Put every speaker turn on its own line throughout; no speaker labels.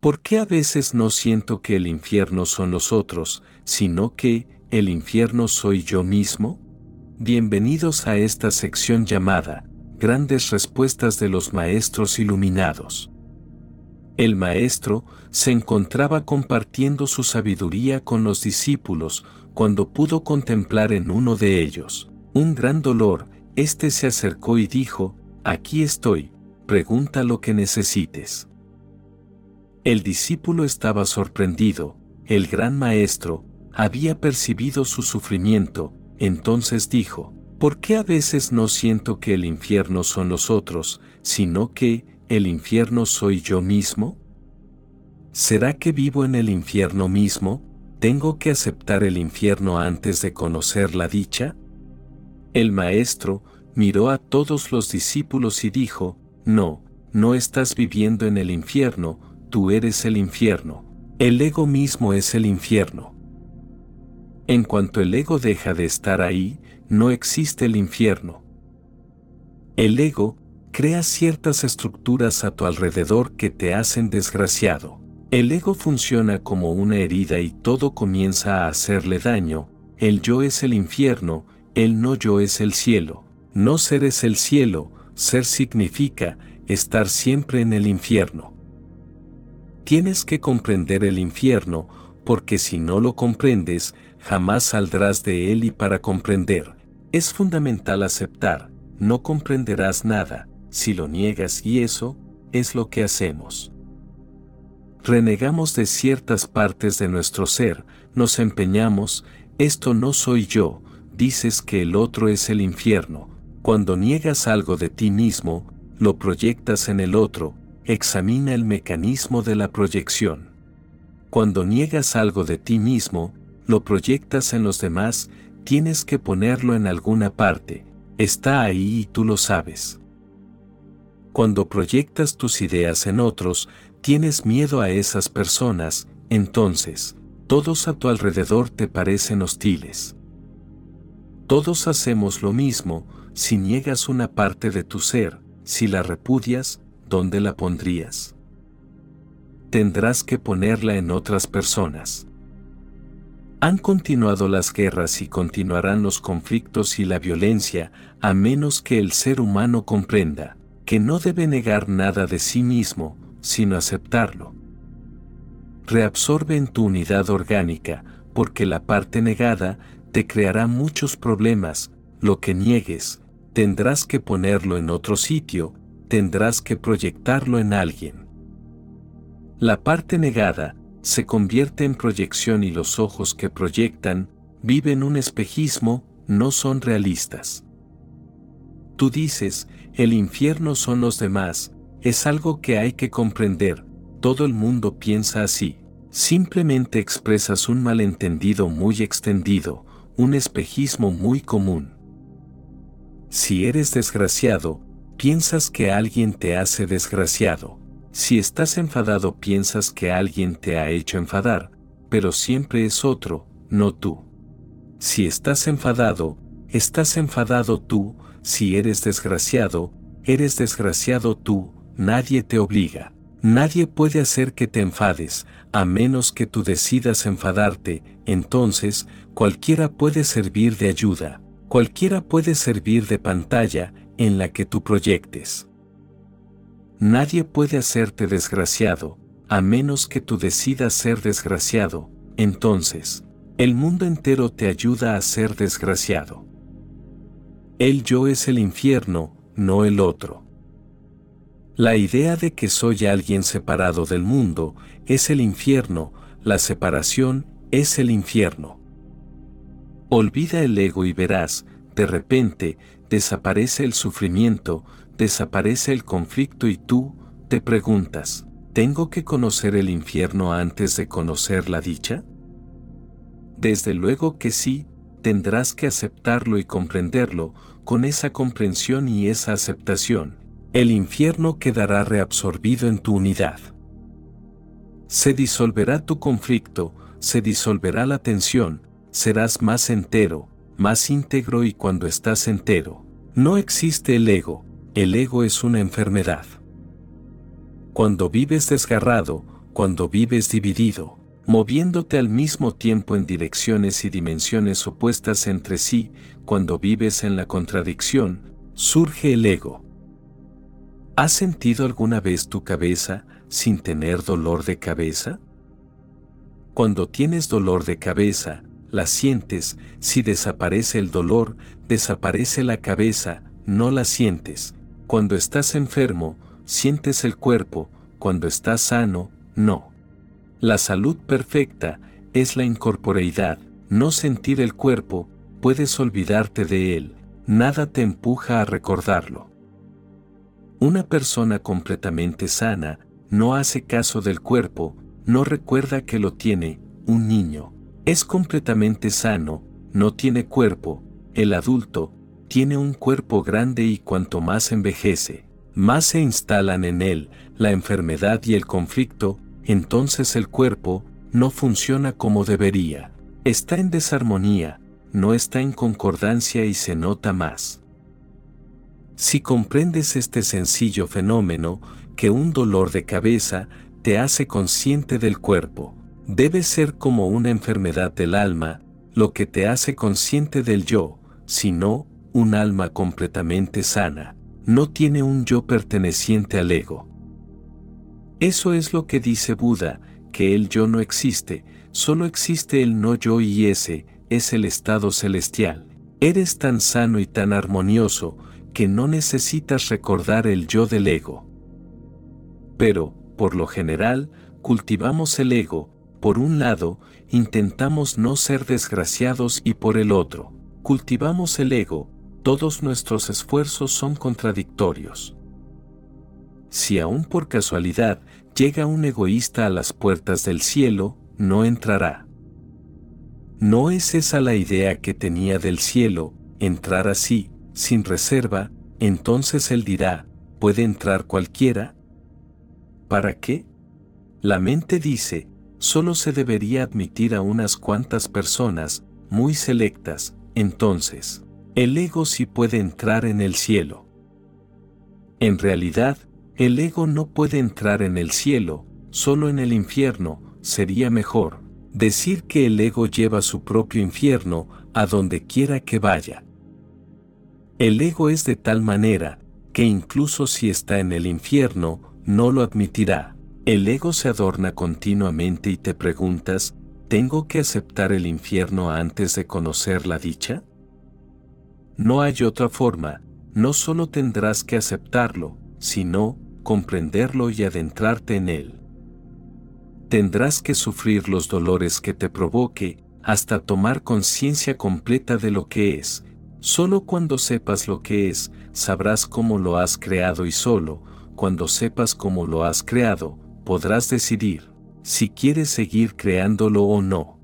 ¿Por qué a veces no siento que el infierno son los otros, sino que el infierno soy yo mismo? Bienvenidos a esta sección llamada Grandes Respuestas de los Maestros Iluminados. El Maestro se encontraba compartiendo su sabiduría con los discípulos cuando pudo contemplar en uno de ellos un gran dolor, éste se acercó y dijo, Aquí estoy, pregunta lo que necesites. El discípulo estaba sorprendido, el gran maestro había percibido su sufrimiento, entonces dijo, ¿por qué a veces no siento que el infierno son los otros, sino que el infierno soy yo mismo? ¿Será que vivo en el infierno mismo? ¿Tengo que aceptar el infierno antes de conocer la dicha? El maestro miró a todos los discípulos y dijo, No, no estás viviendo en el infierno, tú eres el infierno. El ego mismo es el infierno. En cuanto el ego deja de estar ahí, no existe el infierno. El ego crea ciertas estructuras a tu alrededor que te hacen desgraciado. El ego funciona como una herida y todo comienza a hacerle daño. El yo es el infierno, el no yo es el cielo. No ser es el cielo, ser significa estar siempre en el infierno. Tienes que comprender el infierno, porque si no lo comprendes, jamás saldrás de él y para comprender, es fundamental aceptar, no comprenderás nada, si lo niegas y eso, es lo que hacemos. Renegamos de ciertas partes de nuestro ser, nos empeñamos, esto no soy yo, dices que el otro es el infierno, cuando niegas algo de ti mismo, lo proyectas en el otro, examina el mecanismo de la proyección. Cuando niegas algo de ti mismo, lo proyectas en los demás, tienes que ponerlo en alguna parte, está ahí y tú lo sabes. Cuando proyectas tus ideas en otros, tienes miedo a esas personas, entonces, todos a tu alrededor te parecen hostiles. Todos hacemos lo mismo, si niegas una parte de tu ser, si la repudias, ¿dónde la pondrías? Tendrás que ponerla en otras personas. Han continuado las guerras y continuarán los conflictos y la violencia, a menos que el ser humano comprenda que no debe negar nada de sí mismo, sino aceptarlo. Reabsorbe en tu unidad orgánica, porque la parte negada te creará muchos problemas, lo que niegues, tendrás que ponerlo en otro sitio, tendrás que proyectarlo en alguien. La parte negada se convierte en proyección y los ojos que proyectan viven un espejismo, no son realistas. Tú dices, el infierno son los demás, es algo que hay que comprender, todo el mundo piensa así. Simplemente expresas un malentendido muy extendido, un espejismo muy común. Si eres desgraciado, piensas que alguien te hace desgraciado. Si estás enfadado piensas que alguien te ha hecho enfadar, pero siempre es otro, no tú. Si estás enfadado, estás enfadado tú, si eres desgraciado, eres desgraciado tú, nadie te obliga. Nadie puede hacer que te enfades, a menos que tú decidas enfadarte, entonces cualquiera puede servir de ayuda, cualquiera puede servir de pantalla en la que tú proyectes. Nadie puede hacerte desgraciado, a menos que tú decidas ser desgraciado, entonces, el mundo entero te ayuda a ser desgraciado. El yo es el infierno, no el otro. La idea de que soy alguien separado del mundo es el infierno, la separación es el infierno. Olvida el ego y verás, de repente, desaparece el sufrimiento, desaparece el conflicto y tú, te preguntas, ¿tengo que conocer el infierno antes de conocer la dicha? Desde luego que sí, tendrás que aceptarlo y comprenderlo, con esa comprensión y esa aceptación, el infierno quedará reabsorbido en tu unidad. Se disolverá tu conflicto, se disolverá la tensión, serás más entero, más íntegro y cuando estás entero, no existe el ego, el ego es una enfermedad. Cuando vives desgarrado, cuando vives dividido, moviéndote al mismo tiempo en direcciones y dimensiones opuestas entre sí, cuando vives en la contradicción, surge el ego. ¿Has sentido alguna vez tu cabeza sin tener dolor de cabeza? Cuando tienes dolor de cabeza, la sientes, si desaparece el dolor, desaparece la cabeza, no la sientes. Cuando estás enfermo, sientes el cuerpo, cuando estás sano, no. La salud perfecta es la incorporeidad, no sentir el cuerpo, puedes olvidarte de él, nada te empuja a recordarlo. Una persona completamente sana no hace caso del cuerpo, no recuerda que lo tiene, un niño. Es completamente sano, no tiene cuerpo, el adulto, tiene un cuerpo grande y cuanto más envejece, más se instalan en él la enfermedad y el conflicto, entonces el cuerpo no funciona como debería. Está en desarmonía, no está en concordancia y se nota más. Si comprendes este sencillo fenómeno, que un dolor de cabeza te hace consciente del cuerpo, debe ser como una enfermedad del alma, lo que te hace consciente del yo, sino un alma completamente sana, no tiene un yo perteneciente al ego. Eso es lo que dice Buda, que el yo no existe, solo existe el no yo y ese es el estado celestial. Eres tan sano y tan armonioso que no necesitas recordar el yo del ego. Pero, por lo general, cultivamos el ego, por un lado, intentamos no ser desgraciados y por el otro, cultivamos el ego, todos nuestros esfuerzos son contradictorios. Si aún por casualidad llega un egoísta a las puertas del cielo, no entrará. ¿No es esa la idea que tenía del cielo, entrar así, sin reserva, entonces él dirá, ¿puede entrar cualquiera? ¿Para qué? La mente dice, solo se debería admitir a unas cuantas personas, muy selectas, entonces, el ego sí puede entrar en el cielo. En realidad, el ego no puede entrar en el cielo, solo en el infierno, sería mejor. Decir que el ego lleva su propio infierno a donde quiera que vaya. El ego es de tal manera, que incluso si está en el infierno, no lo admitirá. El ego se adorna continuamente y te preguntas, ¿tengo que aceptar el infierno antes de conocer la dicha? No hay otra forma, no solo tendrás que aceptarlo, sino comprenderlo y adentrarte en él. Tendrás que sufrir los dolores que te provoque, hasta tomar conciencia completa de lo que es. Solo cuando sepas lo que es, sabrás cómo lo has creado y solo, cuando sepas cómo lo has creado, podrás decidir si quieres seguir creándolo o no.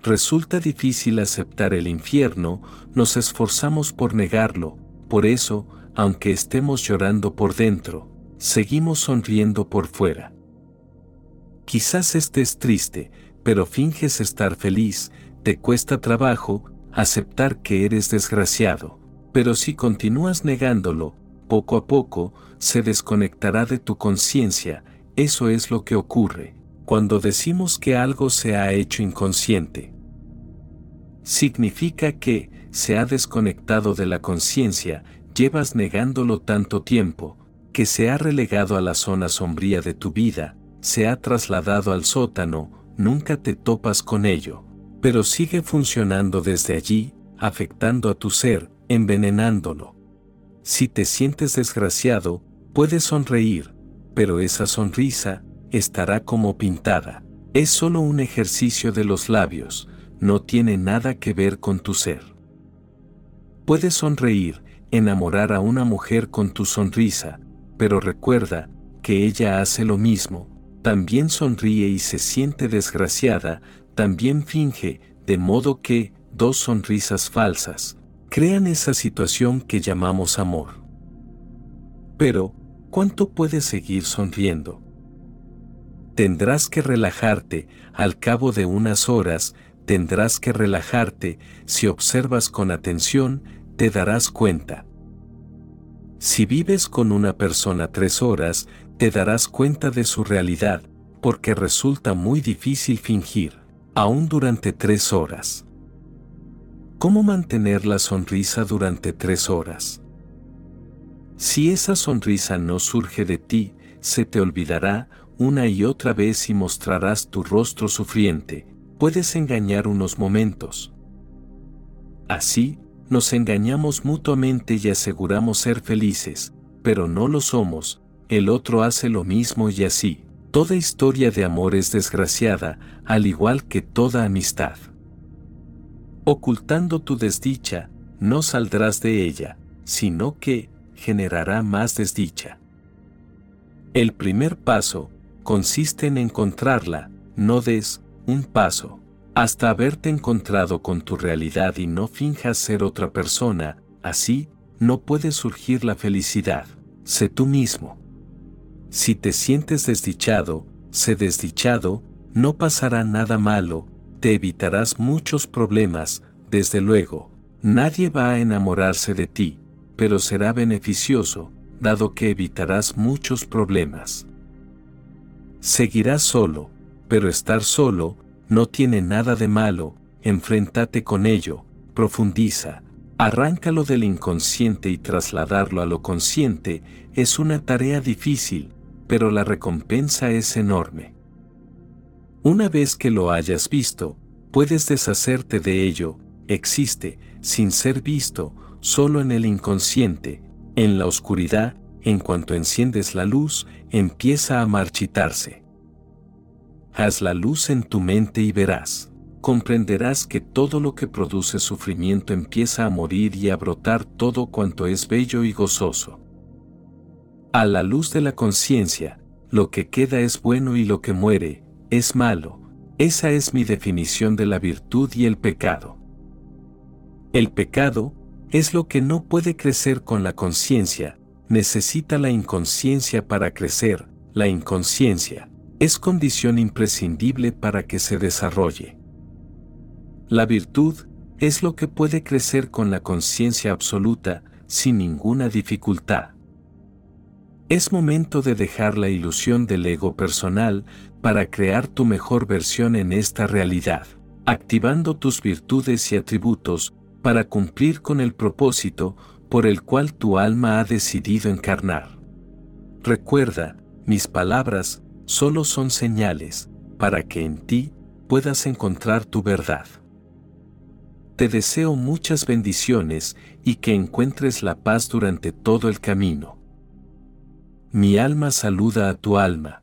Resulta difícil aceptar el infierno, nos esforzamos por negarlo, por eso, aunque estemos llorando por dentro, seguimos sonriendo por fuera. Quizás estés triste, pero finges estar feliz, te cuesta trabajo aceptar que eres desgraciado, pero si continúas negándolo, poco a poco, se desconectará de tu conciencia, eso es lo que ocurre cuando decimos que algo se ha hecho inconsciente. Significa que se ha desconectado de la conciencia llevas negándolo tanto tiempo, que se ha relegado a la zona sombría de tu vida, se ha trasladado al sótano, nunca te topas con ello, pero sigue funcionando desde allí, afectando a tu ser, envenenándolo. Si te sientes desgraciado, puedes sonreír, pero esa sonrisa estará como pintada. Es solo un ejercicio de los labios, no tiene nada que ver con tu ser. Puedes sonreír, enamorar a una mujer con tu sonrisa, pero recuerda que ella hace lo mismo, también sonríe y se siente desgraciada, también finge, de modo que, dos sonrisas falsas, crean esa situación que llamamos amor. Pero, ¿cuánto puedes seguir sonriendo? Tendrás que relajarte, al cabo de unas horas, tendrás que relajarte, si observas con atención, te darás cuenta. Si vives con una persona tres horas, te darás cuenta de su realidad, porque resulta muy difícil fingir, aún durante tres horas. ¿Cómo mantener la sonrisa durante tres horas? Si esa sonrisa no surge de ti, se te olvidará una y otra vez y mostrarás tu rostro sufriente, puedes engañar unos momentos. Así, nos engañamos mutuamente y aseguramos ser felices, pero no lo somos, el otro hace lo mismo y así. Toda historia de amor es desgraciada, al igual que toda amistad. Ocultando tu desdicha, no saldrás de ella, sino que generará más desdicha. El primer paso consiste en encontrarla, no des un paso hasta haberte encontrado con tu realidad y no finjas ser otra persona, así no puede surgir la felicidad. Sé tú mismo. Si te sientes desdichado, sé desdichado, no pasará nada malo, te evitarás muchos problemas, desde luego, nadie va a enamorarse de ti, pero será beneficioso, dado que evitarás muchos problemas. Seguirás solo, pero estar solo no tiene nada de malo, enfréntate con ello, profundiza, arráncalo del inconsciente y trasladarlo a lo consciente es una tarea difícil, pero la recompensa es enorme. Una vez que lo hayas visto, puedes deshacerte de ello, existe, sin ser visto, solo en el inconsciente, en la oscuridad, en cuanto enciendes la luz, empieza a marchitarse. Haz la luz en tu mente y verás. Comprenderás que todo lo que produce sufrimiento empieza a morir y a brotar todo cuanto es bello y gozoso. A la luz de la conciencia, lo que queda es bueno y lo que muere, es malo. Esa es mi definición de la virtud y el pecado. El pecado es lo que no puede crecer con la conciencia, necesita la inconsciencia para crecer, la inconsciencia es condición imprescindible para que se desarrolle. La virtud es lo que puede crecer con la conciencia absoluta sin ninguna dificultad. Es momento de dejar la ilusión del ego personal para crear tu mejor versión en esta realidad, activando tus virtudes y atributos para cumplir con el propósito por el cual tu alma ha decidido encarnar. Recuerda, mis palabras solo son señales para que en ti puedas encontrar tu verdad. Te deseo muchas bendiciones y que encuentres la paz durante todo el camino. Mi alma saluda a tu alma.